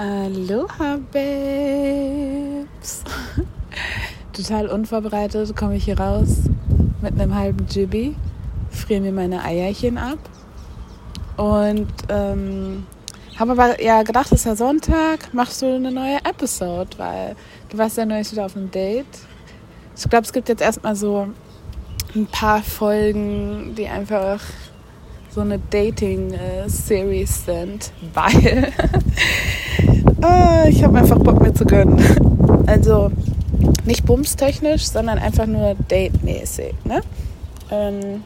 Aloha, Babes. Total unvorbereitet komme ich hier raus mit einem halben Jibby, friere mir meine Eierchen ab und ähm, habe aber ja gedacht, es ist ja Sonntag, machst du eine neue Episode, weil du warst ja neulich wieder auf einem Date. Ich glaube, es gibt jetzt erstmal so ein paar Folgen, die einfach so eine Dating-Series sind, weil äh, ich habe einfach Bock mir zu gönnen. Also nicht bumstechnisch, sondern einfach nur date-mäßig. Ne? Ähm,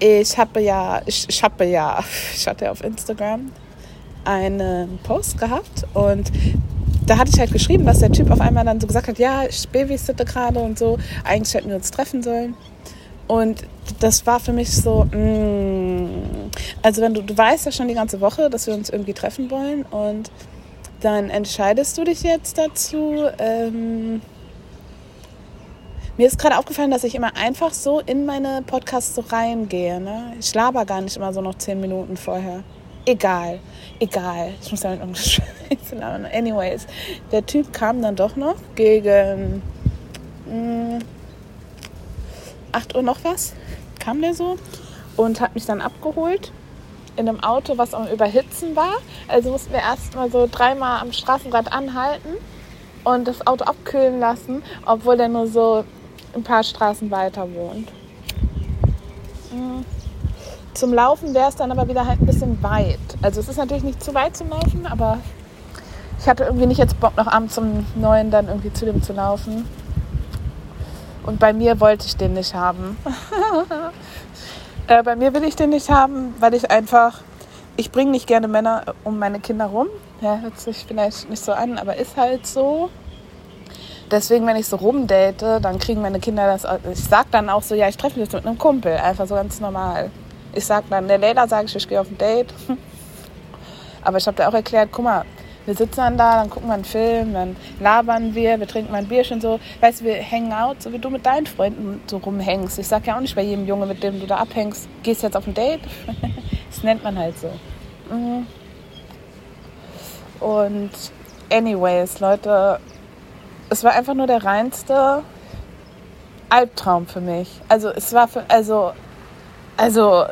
ich habe ja, ich, ich habe ja, ich hatte auf Instagram einen Post gehabt und da hatte ich halt geschrieben, dass der Typ auf einmal dann so gesagt hat, ja, ich babysitte gerade und so, eigentlich hätten wir uns treffen sollen. Und das war für mich so, mm, also wenn du, du weißt ja schon die ganze Woche, dass wir uns irgendwie treffen wollen und dann entscheidest du dich jetzt dazu. Ähm, mir ist gerade aufgefallen, dass ich immer einfach so in meine Podcasts so reingehe. Ne? Ich laber gar nicht immer so noch zehn Minuten vorher. Egal, egal. Ich muss damit umscheißen. Anyways, der Typ kam dann doch noch gegen mh, mm, 8 Uhr noch was kam der so und hat mich dann abgeholt in einem Auto, was am Überhitzen war. Also mussten wir erst mal so dreimal am Straßenrad anhalten und das Auto abkühlen lassen, obwohl der nur so ein paar Straßen weiter wohnt. Mhm. Zum Laufen wäre es dann aber wieder halt ein bisschen weit. Also es ist natürlich nicht zu weit zum Laufen, aber ich hatte irgendwie nicht jetzt Bock, noch abends um neun dann irgendwie zu dem zu laufen. Und bei mir wollte ich den nicht haben. äh, bei mir will ich den nicht haben, weil ich einfach, ich bringe nicht gerne Männer um meine Kinder rum. Ja, hört sich vielleicht nicht so an, aber ist halt so. Deswegen, wenn ich so rumdate, dann kriegen meine Kinder das. Ich sag dann auch so, ja, ich treffe mich mit einem Kumpel, einfach so ganz normal. Ich sag dann, der Leila sage ich, ich gehe auf ein Date. Aber ich habe dir auch erklärt, guck mal, wir sitzen dann da, dann gucken wir einen Film, dann labern wir, wir trinken mal ein Bierchen so. Weißt du, wir hängen out, so wie du mit deinen Freunden so rumhängst. Ich sag ja auch nicht bei jedem Junge, mit dem du da abhängst, gehst jetzt auf ein Date. das nennt man halt so. Mhm. Und anyways, Leute, es war einfach nur der reinste Albtraum für mich. Also es war für, also, also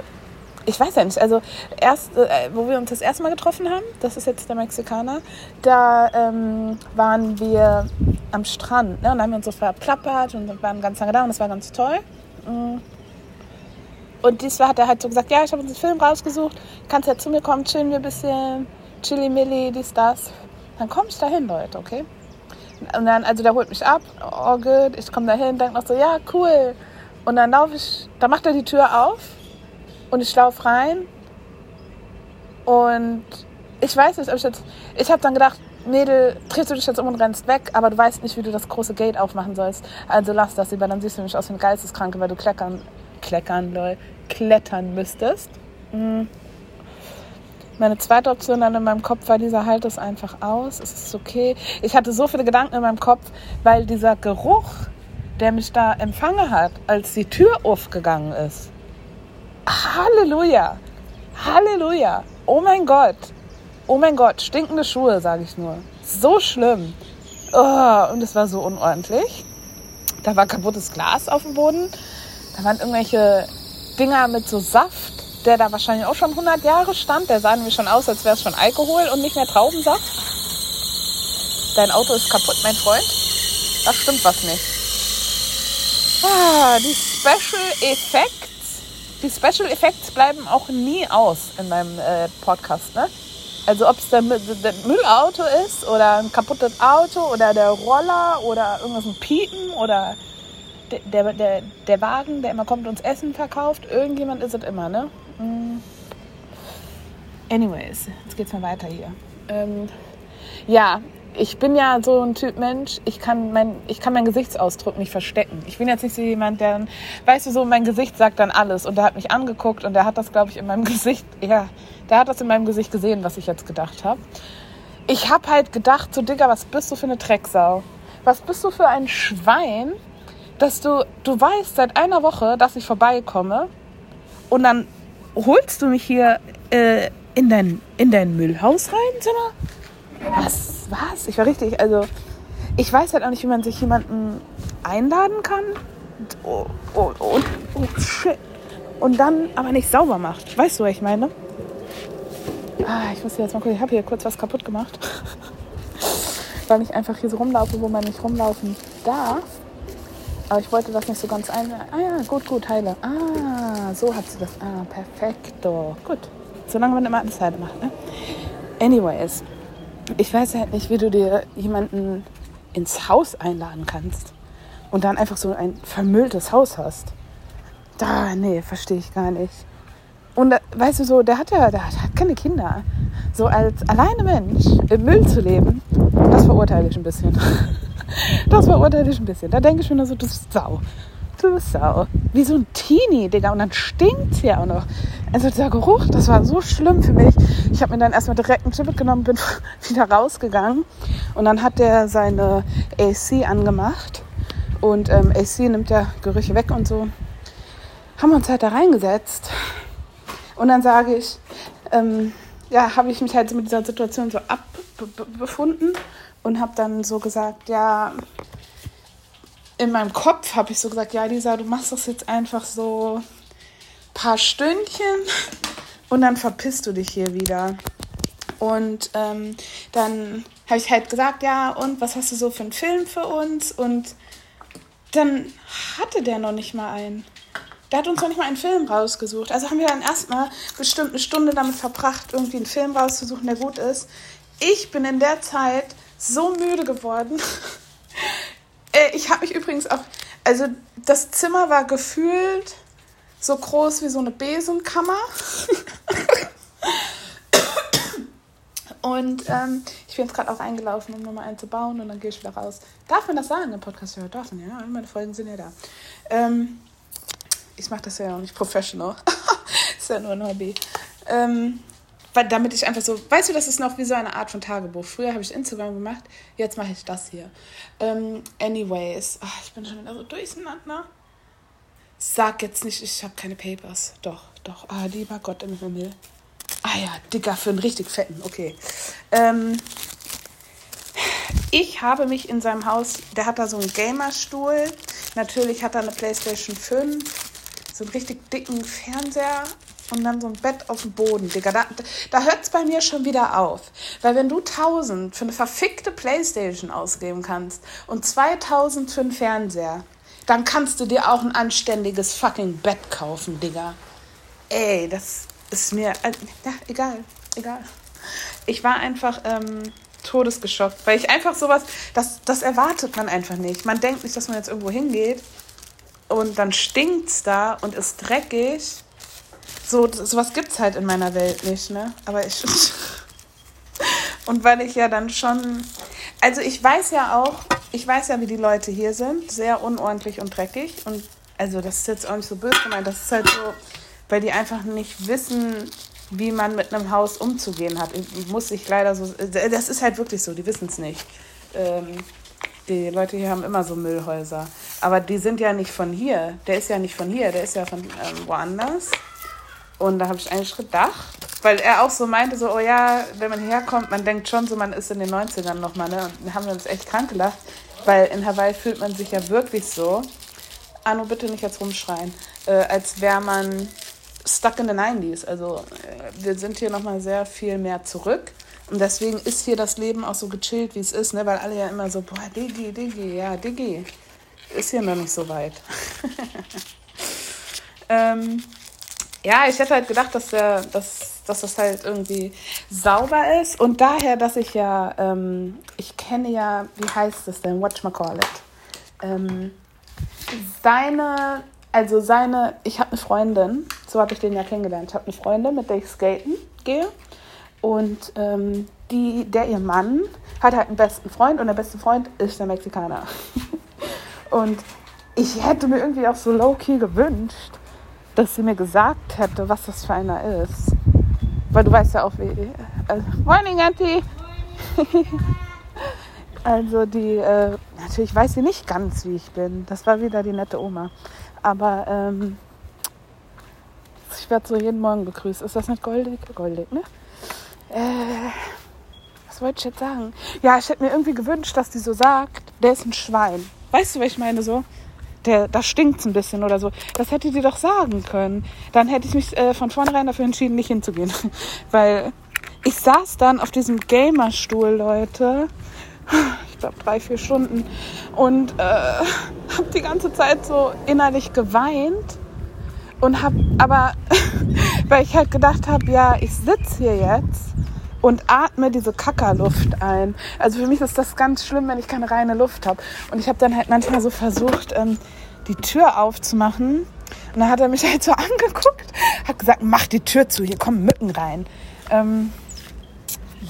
ich weiß ja nicht, also erst, äh, wo wir uns das erste Mal getroffen haben, das ist jetzt der Mexikaner, da ähm, waren wir am Strand ne? und haben wir uns so verplappert und waren ganz lange da und das war ganz toll. Mm. Und diesmal hat er halt so gesagt, ja, ich habe uns einen Film rausgesucht, kannst ja zu mir kommen, chillen wir ein bisschen, chili milli, dies, das. Dann komme ich dahin, Leute, okay? Und dann, also der holt mich ab, oh gut, ich komme dahin, denke noch so, ja, cool. Und dann laufe ich, da macht er die Tür auf und ich laufe rein und ich weiß nicht, ob ich jetzt. Ich habe dann gedacht, Mädel, drehst du dich jetzt um und rennst weg, aber du weißt nicht, wie du das große Gate aufmachen sollst. Also lass das lieber, dann siehst du nämlich aus wie eine Geisteskranke, weil du kleckern, kleckern, lol, klettern müsstest. Mhm. Meine zweite Option dann in meinem Kopf war, dieser Halt ist einfach aus, es ist okay. Ich hatte so viele Gedanken in meinem Kopf, weil dieser Geruch, der mich da empfangen hat, als die Tür aufgegangen ist, Halleluja. Halleluja. Oh mein Gott. Oh mein Gott, stinkende Schuhe, sage ich nur. So schlimm. Oh, und es war so unordentlich. Da war kaputtes Glas auf dem Boden. Da waren irgendwelche Dinger mit so Saft, der da wahrscheinlich auch schon 100 Jahre stand. Der sah nämlich schon aus, als wäre es schon Alkohol und nicht mehr Traubensaft. Dein Auto ist kaputt, mein Freund. Da stimmt was nicht. Ah, die Special Effekt die Special Effects bleiben auch nie aus in meinem äh, Podcast. Ne? Also ob es der, der, Müllauto ist oder ein kaputtes Auto oder der Roller oder irgendwas ein Piepen oder der, der, der Wagen, der immer kommt und uns Essen verkauft. Irgendjemand ist es immer, ne? Mm. Anyways, jetzt geht's mal weiter hier. Ähm, ja, ich bin ja so ein Typ Mensch, ich kann, mein, ich kann meinen Gesichtsausdruck nicht verstecken. Ich bin jetzt nicht so jemand, der, weißt du, so mein Gesicht sagt dann alles. Und der hat mich angeguckt und der hat das, glaube ich, in meinem Gesicht, ja, der hat das in meinem Gesicht gesehen, was ich jetzt gedacht habe. Ich habe halt gedacht, so Digga, was bist du für eine Drecksau? Was bist du für ein Schwein, dass du, du weißt seit einer Woche, dass ich vorbeikomme und dann holst du mich hier äh, in dein, in dein Müllhaus rein, sag mal? Was, was? Ich war richtig, also ich weiß halt auch nicht, wie man sich jemanden einladen kann oh, oh, oh, oh shit. und dann aber nicht sauber macht. Weißt du, was ich meine? Ah, ich muss jetzt mal gucken, ich habe hier kurz was kaputt gemacht. Weil ich einfach hier so rumlaufe, wo man nicht rumlaufen darf. Aber ich wollte das nicht so ganz ein. Ah ja, gut, gut, heile. Ah, so hat sie das. Ah, perfekto. Gut. Solange man immer alles heile macht, ne? Anyways, ich weiß halt nicht, wie du dir jemanden ins Haus einladen kannst und dann einfach so ein vermülltes Haus hast. Da, nee, verstehe ich gar nicht. Und da, weißt du so, der hat ja, der hat, keine Kinder. So als alleine Mensch im Müll zu leben, das verurteile ich ein bisschen. Das verurteile ich ein bisschen. Da denke ich mir nur so, du Sau. Du bist Sau. Wie so ein Teenie, Digga. Und dann stinkt es ja auch noch. Also dieser Geruch, das war so schlimm für mich. Ich habe mir dann erstmal direkt einen Chip genommen, bin wieder rausgegangen. Und dann hat der seine AC angemacht. Und ähm, AC nimmt ja Gerüche weg und so. Haben wir uns halt da reingesetzt. Und dann sage ich, ähm, ja, habe ich mich halt mit dieser Situation so abbefunden und habe dann so gesagt, ja, in meinem Kopf habe ich so gesagt, ja, Lisa, du machst das jetzt einfach so ein paar Stündchen und dann verpisst du dich hier wieder. Und ähm, dann habe ich halt gesagt, ja, und was hast du so für einen Film für uns? Und dann hatte der noch nicht mal einen. Der hat uns noch nicht mal einen Film rausgesucht. Also haben wir dann erstmal bestimmt eine Stunde damit verbracht, irgendwie einen Film rauszusuchen, der gut ist. Ich bin in der Zeit so müde geworden. Äh, ich habe mich übrigens auch, also das Zimmer war gefühlt so groß wie so eine Besenkammer. Und ähm, ich bin jetzt gerade auch eingelaufen, um nochmal einen zu bauen und dann gehe ich wieder raus. Darf man das sagen im Podcast? Ja, darf man ja. Meine Folgen sind ja da. Ähm, ich mache das ja auch nicht professional. ist ja nur ein Hobby. Ähm, weil damit ich einfach so, weißt du, das ist noch wie so eine Art von Tagebuch. Früher habe ich Instagram gemacht, jetzt mache ich das hier. Ähm, anyways, ach, ich bin schon wieder so durcheinander. Sag jetzt nicht, ich habe keine Papers. Doch, doch. Ah, lieber Gott im Himmel. Ah ja, dicker für einen richtig fetten. Okay. Ähm, ich habe mich in seinem Haus, der hat da so einen Gamerstuhl. Natürlich hat er eine PlayStation 5 so einen richtig dicken Fernseher und dann so ein Bett auf dem Boden, Digga. Da, da hört es bei mir schon wieder auf. Weil wenn du 1000 für eine verfickte Playstation ausgeben kannst und 2000 für einen Fernseher, dann kannst du dir auch ein anständiges fucking Bett kaufen, Digga. Ey, das ist mir. Äh, ja, egal, egal. Ich war einfach ähm, todesgeschockt, weil ich einfach sowas, das, das erwartet man einfach nicht. Man denkt nicht, dass man jetzt irgendwo hingeht und dann stinkt es da und ist dreckig. So, sowas gibt es halt in meiner Welt nicht, ne? Aber ich. und weil ich ja dann schon. Also ich weiß ja auch, ich weiß ja, wie die Leute hier sind. Sehr unordentlich und dreckig. Und also das ist jetzt auch nicht so böse gemeint. Das ist halt so, weil die einfach nicht wissen, wie man mit einem Haus umzugehen hat. Ich, muss ich leider so. Das ist halt wirklich so, die wissen es nicht. Ähm, die Leute hier haben immer so Müllhäuser. Aber die sind ja nicht von hier. Der ist ja nicht von hier, der ist ja von ähm, woanders. Und da habe ich eigentlich gedacht, weil er auch so meinte, so, oh ja, wenn man herkommt, man denkt schon so, man ist in den 90ern nochmal, ne? Und haben wir uns echt krank gelacht, weil in Hawaii fühlt man sich ja wirklich so, Arno, bitte nicht jetzt rumschreien, äh, als wäre man stuck in the 90s. Also äh, wir sind hier nochmal sehr viel mehr zurück. Und deswegen ist hier das Leben auch so gechillt, wie es ist, ne? weil alle ja immer so, boah, Digi, Digi, ja, Digi. Ist hier noch nicht so weit. ähm, ja, ich hätte halt gedacht, dass, der, dass, dass das halt irgendwie sauber ist. Und daher, dass ich ja, ähm, ich kenne ja, wie heißt das denn? Whatchamacallit. Ähm, seine, also seine, ich habe eine Freundin, so habe ich den ja kennengelernt. Ich habe eine Freundin, mit der ich skaten gehe. Und ähm, die, der ihr Mann hat halt einen besten Freund und der beste Freund ist der Mexikaner. und ich hätte mir irgendwie auch so low-key gewünscht, dass sie mir gesagt hätte, was das für einer ist. Weil du weißt ja auch, wie. Äh, Morning, Auntie! also, die. Äh, natürlich weiß sie nicht ganz, wie ich bin. Das war wieder die nette Oma. Aber ähm, ich werde so jeden Morgen begrüßt. Ist das nicht goldig? Goldig, ne? Äh, was wollte ich jetzt sagen? Ja, ich hätte mir irgendwie gewünscht, dass die so sagt, der ist ein Schwein. Weißt du, was ich meine so? Der, da stinkt's ein bisschen oder so. Das hätte die doch sagen können. Dann hätte ich mich äh, von vornherein dafür entschieden, nicht hinzugehen. Weil ich saß dann auf diesem Gamerstuhl, Leute. Ich glaube drei, vier Stunden. Und äh, habe die ganze Zeit so innerlich geweint. Und habe aber, weil ich halt gedacht habe, ja, ich sitze hier jetzt und atme diese Kackerluft ein. Also für mich ist das ganz schlimm, wenn ich keine reine Luft habe. Und ich habe dann halt manchmal so versucht, ähm, die Tür aufzumachen. Und dann hat er mich halt so angeguckt, hat gesagt, mach die Tür zu, hier kommen Mücken rein. Ähm,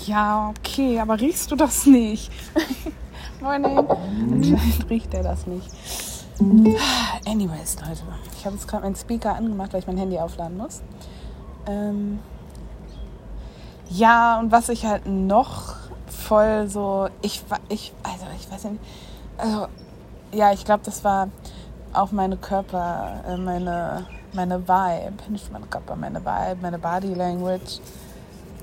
ja, okay, aber riechst du das nicht? Morning. Anscheinend riecht er das nicht. Anyways, Leute, ich habe jetzt gerade meinen Speaker angemacht, weil ich mein Handy aufladen muss. Ähm, ja, und was ich halt noch voll so, ich, ich, also ich weiß nicht, also ja, ich glaube, das war auch meine Körper, äh, meine, meine Vibe, nicht meine Körper, meine Vibe, meine Body Language,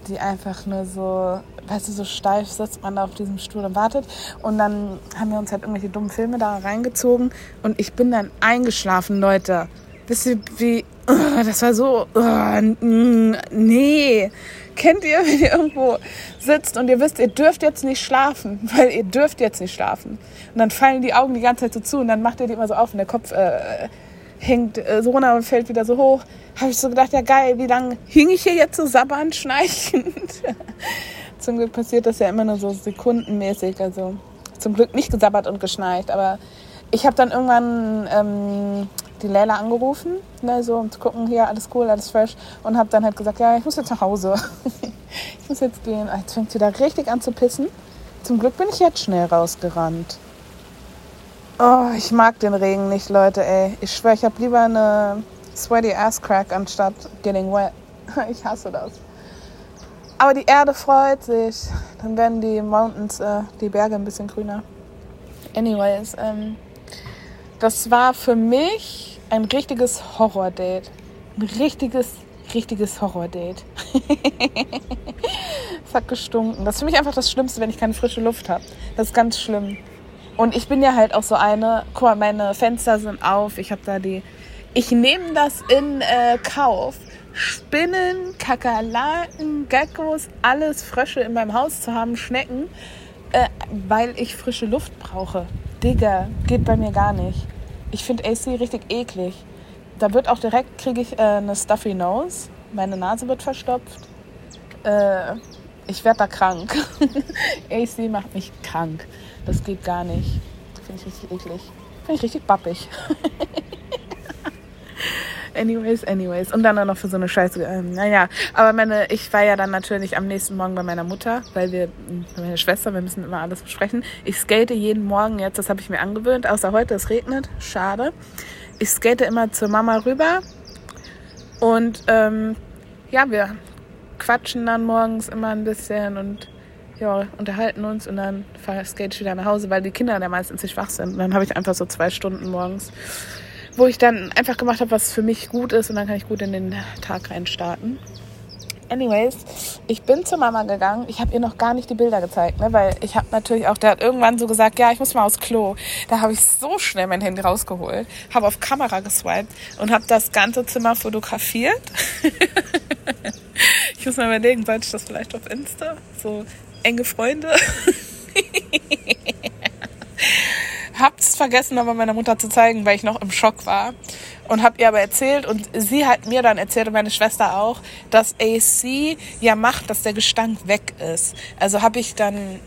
die einfach nur so, weißt du, so steif sitzt man da auf diesem Stuhl und wartet. Und dann haben wir uns halt irgendwelche dummen Filme da reingezogen und ich bin dann eingeschlafen, Leute. Wisst ihr, wie, das war so, nee. Kennt ihr, wenn ihr irgendwo sitzt und ihr wisst, ihr dürft jetzt nicht schlafen, weil ihr dürft jetzt nicht schlafen. Und dann fallen die Augen die ganze Zeit so zu und dann macht ihr die immer so auf und der Kopf äh, hängt äh, so runter und fällt wieder so hoch. Habe ich so gedacht, ja geil, wie lange hing ich hier jetzt so sabbernd, schnarchend? zum Glück passiert das ja immer nur so sekundenmäßig. Also zum Glück nicht gesabbert und geschnarcht, aber ich habe dann irgendwann ähm, die Leila angerufen, ne, so, um zu gucken, hier, alles cool, alles fresh. Und habe dann halt gesagt, ja, ich muss jetzt nach Hause. ich muss jetzt gehen. Ah, jetzt fängt sie da richtig an zu pissen. Zum Glück bin ich jetzt schnell rausgerannt. Oh, ich mag den Regen nicht, Leute, ey. Ich schwöre, ich habe lieber eine sweaty ass crack anstatt getting wet. ich hasse das. Aber die Erde freut sich. Dann werden die Mountains, äh, die Berge ein bisschen grüner. Anyways, ähm, das war für mich ein richtiges Horror-Date. Ein richtiges, richtiges Horror-Date. es hat gestunken. Das ist für mich einfach das Schlimmste, wenn ich keine frische Luft habe. Das ist ganz schlimm. Und ich bin ja halt auch so eine, guck mal, meine Fenster sind auf, ich habe da die, ich nehme das in äh, Kauf, Spinnen, Kakerlaken, Geckos, alles Frösche in meinem Haus zu haben, Schnecken, äh, weil ich frische Luft brauche. Digga, geht bei mir gar nicht. Ich finde AC richtig eklig. Da wird auch direkt, kriege ich äh, eine Stuffy Nose. Meine Nase wird verstopft. Äh, ich werde da krank. AC macht mich krank. Das geht gar nicht. Finde ich richtig eklig. Finde ich richtig bappig. anyways, anyways. Und dann auch noch für so eine Scheiße. Ähm, naja, aber meine, ich war ja dann natürlich am nächsten Morgen bei meiner Mutter, weil wir, bei meiner Schwester, wir müssen immer alles besprechen. Ich skate jeden Morgen jetzt, das habe ich mir angewöhnt, außer heute, es regnet. Schade. Ich skate immer zur Mama rüber. Und ähm, ja, wir quatschen dann morgens immer ein bisschen und ja, unterhalten uns und dann skate ich wieder nach Hause, weil die Kinder dann meistens nicht wach sind. Und dann habe ich einfach so zwei Stunden morgens, wo ich dann einfach gemacht habe, was für mich gut ist und dann kann ich gut in den Tag reinstarten. Anyways, ich bin zur Mama gegangen. Ich habe ihr noch gar nicht die Bilder gezeigt, ne? weil ich habe natürlich auch, der hat irgendwann so gesagt, ja, ich muss mal aufs Klo. Da habe ich so schnell mein Handy rausgeholt, habe auf Kamera geswiped und habe das ganze Zimmer fotografiert. ich muss mal überlegen, sollte ich das vielleicht auf Insta? So enge Freunde. Hab's vergessen, aber meiner Mutter zu zeigen, weil ich noch im Schock war. Und hab ihr aber erzählt und sie hat mir dann erzählt und meine Schwester auch, dass AC ja macht, dass der Gestank weg ist. Also habe ich dann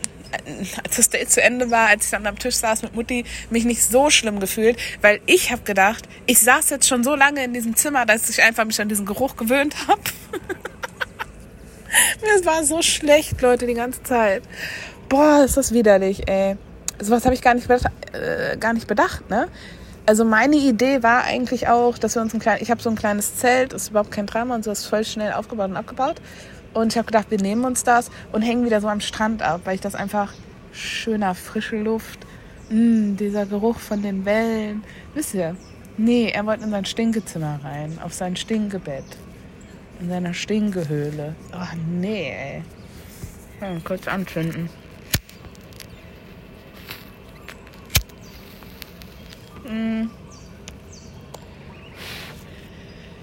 als das Date zu Ende war, als ich dann am Tisch saß mit Mutti, mich nicht so schlimm gefühlt, weil ich habe gedacht, ich saß jetzt schon so lange in diesem Zimmer, dass ich einfach mich an diesen Geruch gewöhnt habe. Mir war so schlecht, Leute, die ganze Zeit. Boah, ist das widerlich, ey. Sowas habe ich gar nicht, bedacht, äh, gar nicht bedacht, ne? Also meine Idee war eigentlich auch, dass wir uns ein kleines, ich habe so ein kleines Zelt, ist überhaupt kein Drama und so ist voll schnell aufgebaut und abgebaut. Und ich habe gedacht, wir nehmen uns das und hängen wieder so am Strand ab, weil ich das einfach schöner, frische Luft, mh, mm, dieser Geruch von den Wellen. Wisst ihr? Nee, er wollte in sein Stinkezimmer rein, auf sein Stinkebett in seiner Stinkehöhle. Oh nee, ey. Hm, kurz anzünden.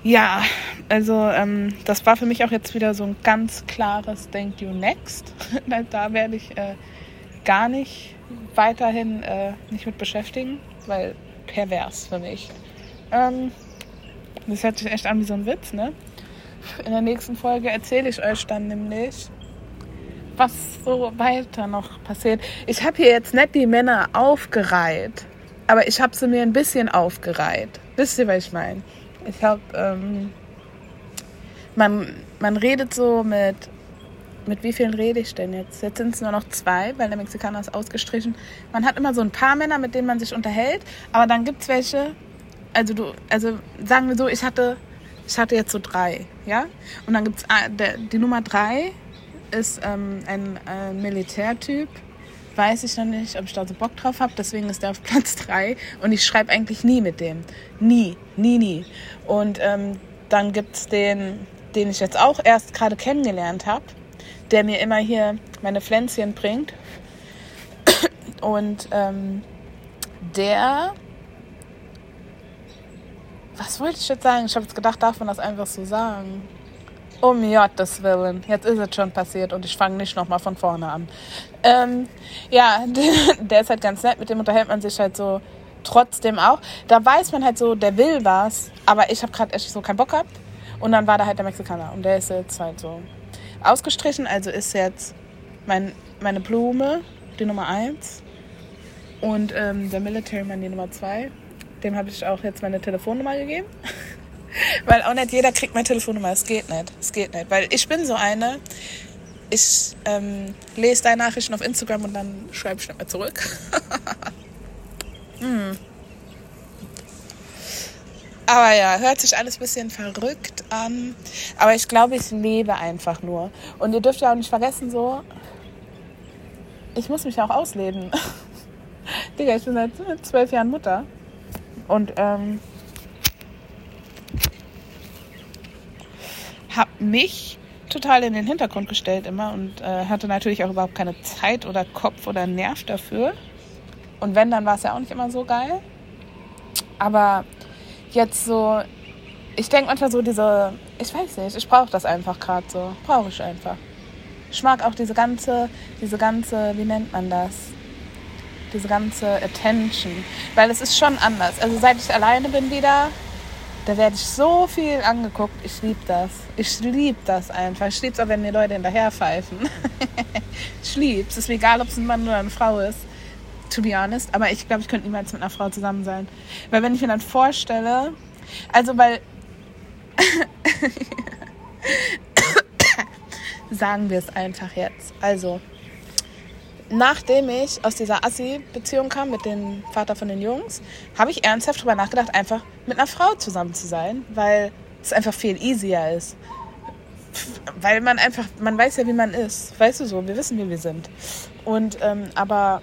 Ja, also ähm, das war für mich auch jetzt wieder so ein ganz klares Thank You Next. da werde ich äh, gar nicht weiterhin äh, nicht mit beschäftigen, weil pervers für mich. Ähm, das hört sich echt an wie so ein Witz, ne? In der nächsten Folge erzähle ich euch dann nämlich, was so weiter noch passiert. Ich habe hier jetzt nicht die Männer aufgereiht, aber ich habe sie mir ein bisschen aufgereiht. Wisst ihr, was ich meine? Ich habe, ähm, man, man redet so mit, mit wie vielen rede ich denn jetzt? Jetzt sind es nur noch zwei, weil der Mexikaner ist ausgestrichen. Man hat immer so ein paar Männer, mit denen man sich unterhält, aber dann gibt es welche, also du, also sagen wir so, ich hatte, ich hatte jetzt so drei, ja? Und dann gibt es ah, die Nummer drei ist ähm, ein äh, Militärtyp. Weiß ich noch nicht, ob ich da so Bock drauf habe. Deswegen ist der auf Platz drei Und ich schreibe eigentlich nie mit dem. Nie, nie, nie. Und ähm, dann gibt es den, den ich jetzt auch erst gerade kennengelernt habe, der mir immer hier meine Pflänzchen bringt. Und ähm, der was wollte ich jetzt sagen? Ich habe jetzt gedacht, darf man das einfach so sagen? Um Gottes Willen. Jetzt ist es schon passiert und ich fange nicht nochmal von vorne an. Ähm, ja, der ist halt ganz nett. Mit dem unterhält man sich halt so trotzdem auch. Da weiß man halt so, der will was, aber ich habe gerade echt so keinen Bock gehabt. Und dann war da halt der Mexikaner und der ist jetzt halt so ausgestrichen. Also ist jetzt mein, meine Blume die Nummer eins und ähm, der Military Man die Nummer zwei. Dem habe ich auch jetzt meine Telefonnummer gegeben. weil auch nicht jeder kriegt meine Telefonnummer. Es geht nicht. Es geht nicht. Weil ich bin so eine. Ich ähm, lese deine Nachrichten auf Instagram und dann schreibe ich nicht mehr zurück. hm. Aber ja, hört sich alles ein bisschen verrückt an. Aber ich glaube, ich lebe einfach nur. Und ihr dürft ja auch nicht vergessen, so, ich muss mich auch ausleben. Digga, ich bin seit zwölf Jahren Mutter. Und ähm, habe mich total in den Hintergrund gestellt immer und äh, hatte natürlich auch überhaupt keine Zeit oder Kopf oder Nerv dafür. Und wenn, dann war es ja auch nicht immer so geil. Aber jetzt so, ich denke manchmal so diese, ich weiß nicht, ich brauche das einfach gerade so. Brauche ich einfach. Ich mag auch diese ganze, diese ganze, wie nennt man das? diese ganze Attention. Weil es ist schon anders. Also seit ich alleine bin wieder, da werde ich so viel angeguckt. Ich liebe das. Ich liebe das einfach. Ich liebe es auch, wenn mir Leute hinterher pfeifen. ich liebe es. Es ist mir egal, ob es ein Mann oder eine Frau ist. To be honest. Aber ich glaube, ich könnte niemals mit einer Frau zusammen sein. Weil wenn ich mir dann vorstelle, also weil sagen wir es einfach jetzt. Also nachdem ich aus dieser Assi-Beziehung kam mit dem Vater von den Jungs, habe ich ernsthaft darüber nachgedacht, einfach mit einer Frau zusammen zu sein, weil es einfach viel easier ist. Weil man einfach, man weiß ja, wie man ist. Weißt du so, wir wissen, wie wir sind. Und, ähm, aber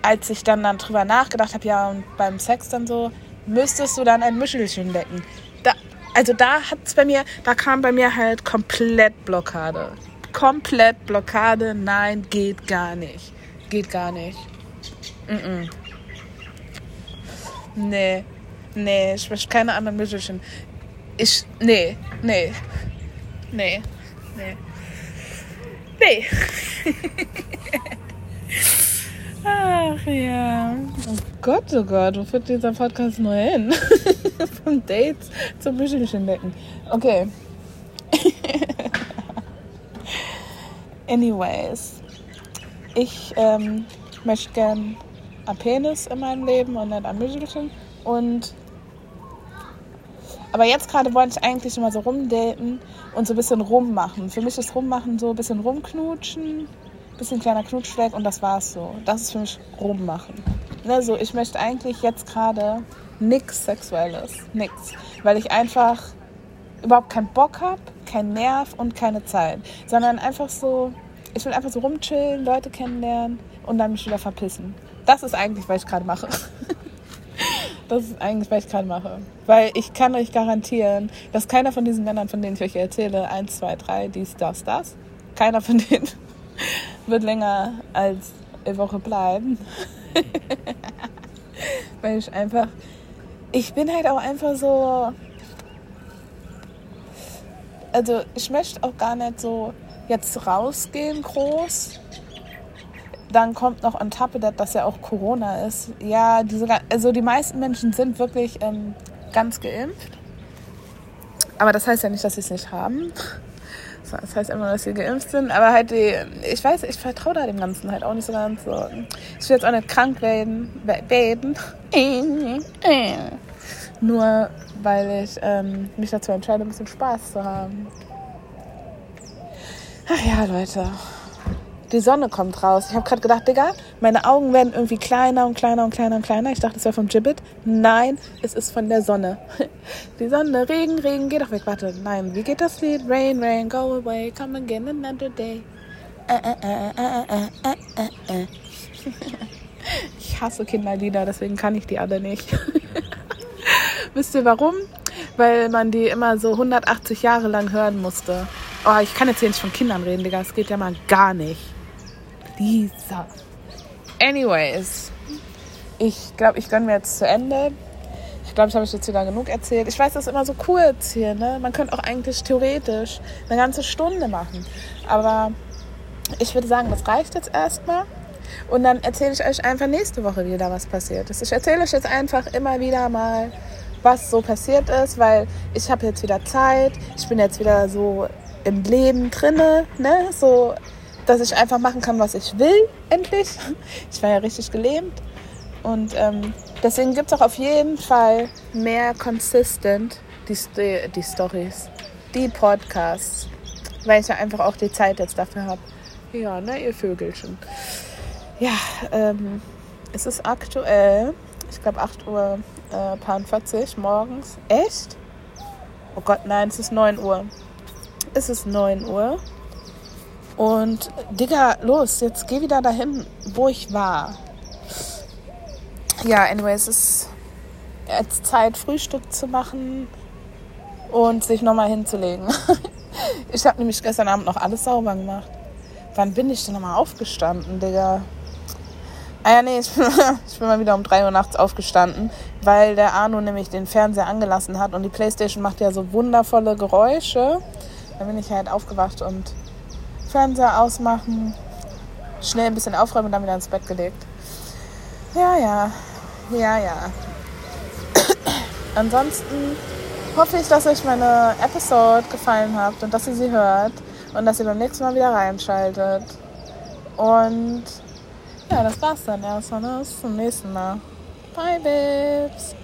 als ich dann, dann drüber nachgedacht habe, ja, und beim Sex dann so, müsstest du dann ein Mischelchen decken. Da, also da hat es bei mir, da kam bei mir halt komplett Blockade. Komplett Blockade, nein, geht gar nicht. Geht gar nicht. Mm -mm. Nee. Nee, ich möchte keine anderen Musician. Ich. Nee. Nee. Nee. Nee. Nee. Ach ja. Oh Gott, oh Gott, wo führt dieser Podcast nur hin? Von Dates zum Büchelchen decken. Okay. Anyways ich ähm, möchte gern ein Penis in meinem Leben und nicht ein Müsselchen. Und aber jetzt gerade wollte ich eigentlich immer so rumdaten und so ein bisschen rummachen. Für mich ist rummachen so ein bisschen rumknutschen, ein bisschen kleiner Knutschfleck und das war's so. Das ist für mich rummachen. Also ich möchte eigentlich jetzt gerade nichts Sexuelles, nix, weil ich einfach überhaupt keinen Bock habe, keinen Nerv und keine Zeit, sondern einfach so ich will einfach so rumchillen, Leute kennenlernen und dann mich wieder verpissen. Das ist eigentlich, was ich gerade mache. Das ist eigentlich, was ich gerade mache. Weil ich kann euch garantieren, dass keiner von diesen Männern, von denen ich euch erzähle, eins, zwei, drei, dies, das, das, keiner von denen wird länger als eine Woche bleiben. Weil ich einfach, ich bin halt auch einfach so, also ich möchte auch gar nicht so jetzt rausgehen groß. Dann kommt noch on top of that, dass ja auch Corona ist. Ja, diese, also die meisten Menschen sind wirklich ähm, ganz geimpft. Aber das heißt ja nicht, dass sie es nicht haben. Das heißt immer, dass sie geimpft sind. Aber halt die, ich weiß, ich vertraue da dem Ganzen halt auch nicht so ganz so. Ich will jetzt auch nicht krank werden. werden. Nur weil ich ähm, mich dazu entscheide, ein bisschen Spaß zu haben. Ach ja, Leute. Die Sonne kommt raus. Ich habe gerade gedacht, Digga, meine Augen werden irgendwie kleiner und kleiner und kleiner und kleiner. Ich dachte, es wäre vom Gibbet. Nein, es ist von der Sonne. Die Sonne, Regen, Regen, geh doch weg. Warte, nein, wie geht das Lied? Rain, rain, go away, come again another day. Ich hasse Kinderlieder, deswegen kann ich die alle nicht. Wisst ihr warum? Weil man die immer so 180 Jahre lang hören musste. Oh, ich kann jetzt hier nicht von Kindern reden, Digga. Das geht ja mal gar nicht. Lisa. Anyways, ich glaube, ich gönne mir jetzt zu Ende. Ich glaube, ich habe jetzt wieder genug erzählt. Ich weiß, das ist immer so kurz hier. Ne? Man könnte auch eigentlich theoretisch eine ganze Stunde machen. Aber ich würde sagen, das reicht jetzt erstmal. Und dann erzähle ich euch einfach nächste Woche wieder, was passiert ist. Ich erzähle euch jetzt einfach immer wieder mal, was so passiert ist, weil ich habe jetzt wieder Zeit. Ich bin jetzt wieder so im Leben drinne, ne? So dass ich einfach machen kann, was ich will, endlich. Ich war ja richtig gelähmt. Und ähm, deswegen gibt es auch auf jeden Fall mehr consistent die, die Stories, die Podcasts, weil ich ja einfach auch die Zeit jetzt dafür habe. Ja, ne, ihr Vögelchen. Ja, ähm, es ist aktuell, ich glaube 8 Uhr äh, 40 morgens. Echt? Oh Gott, nein, es ist 9 Uhr. Es ist 9 Uhr. Und Digga, los, jetzt geh wieder dahin, wo ich war. Ja, anyway, es ist jetzt Zeit, Frühstück zu machen und sich nochmal hinzulegen. Ich habe nämlich gestern Abend noch alles sauber gemacht. Wann bin ich denn nochmal aufgestanden, Digga? Ah ja, nee, ich bin, ich bin mal wieder um 3 Uhr nachts aufgestanden, weil der Arno nämlich den Fernseher angelassen hat und die Playstation macht ja so wundervolle Geräusche. Dann bin ich halt aufgewacht und Fernseher ausmachen, schnell ein bisschen aufräumen und dann wieder ins Bett gelegt. Ja, ja, ja, ja. Ansonsten hoffe ich, dass euch meine Episode gefallen hat und dass ihr sie hört und dass ihr beim nächsten Mal wieder reinschaltet. Und ja, das war's dann erstmal. Ne? Bis zum nächsten Mal. Bye, Babes.